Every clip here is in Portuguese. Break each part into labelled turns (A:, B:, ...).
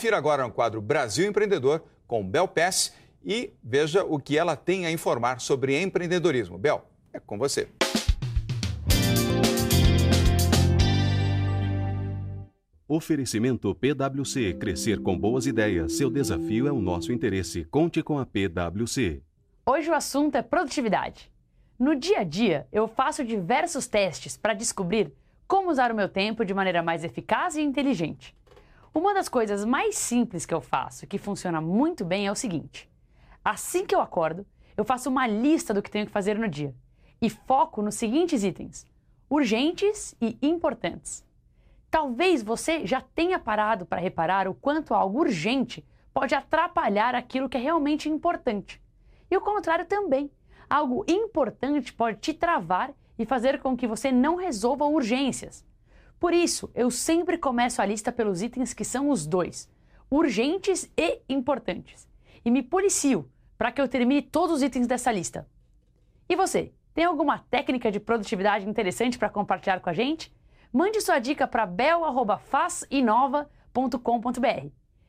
A: Confira agora no quadro Brasil Empreendedor com Bel Pess e veja o que ela tem a informar sobre empreendedorismo. Bel, é com você.
B: Oferecimento PwC. Crescer com boas ideias. Seu desafio é o nosso interesse. Conte com a PwC.
C: Hoje o assunto é produtividade. No dia a dia, eu faço diversos testes para descobrir como usar o meu tempo de maneira mais eficaz e inteligente. Uma das coisas mais simples que eu faço, que funciona muito bem, é o seguinte: assim que eu acordo, eu faço uma lista do que tenho que fazer no dia e foco nos seguintes itens: urgentes e importantes. Talvez você já tenha parado para reparar o quanto algo urgente pode atrapalhar aquilo que é realmente importante. E o contrário também. Algo importante pode te travar e fazer com que você não resolva urgências. Por isso, eu sempre começo a lista pelos itens que são os dois, urgentes e importantes, e me policio para que eu termine todos os itens dessa lista. E você, tem alguma técnica de produtividade interessante para compartilhar com a gente? Mande sua dica para bel@fazinova.com.br.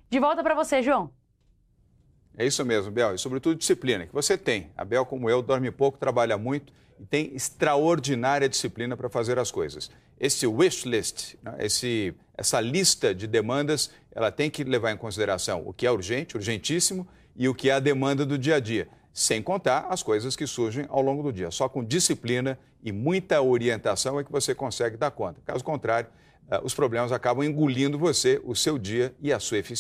C: De volta para você, João.
A: É isso mesmo, Bel, e sobretudo disciplina, que você tem. A Bel, como eu, dorme pouco, trabalha muito e tem extraordinária disciplina para fazer as coisas. Esse wish list, né, esse, essa lista de demandas, ela tem que levar em consideração o que é urgente, urgentíssimo, e o que é a demanda do dia a dia, sem contar as coisas que surgem ao longo do dia. Só com disciplina e muita orientação é que você consegue dar conta. Caso contrário, eh, os problemas acabam engolindo você, o seu dia e a sua eficiência.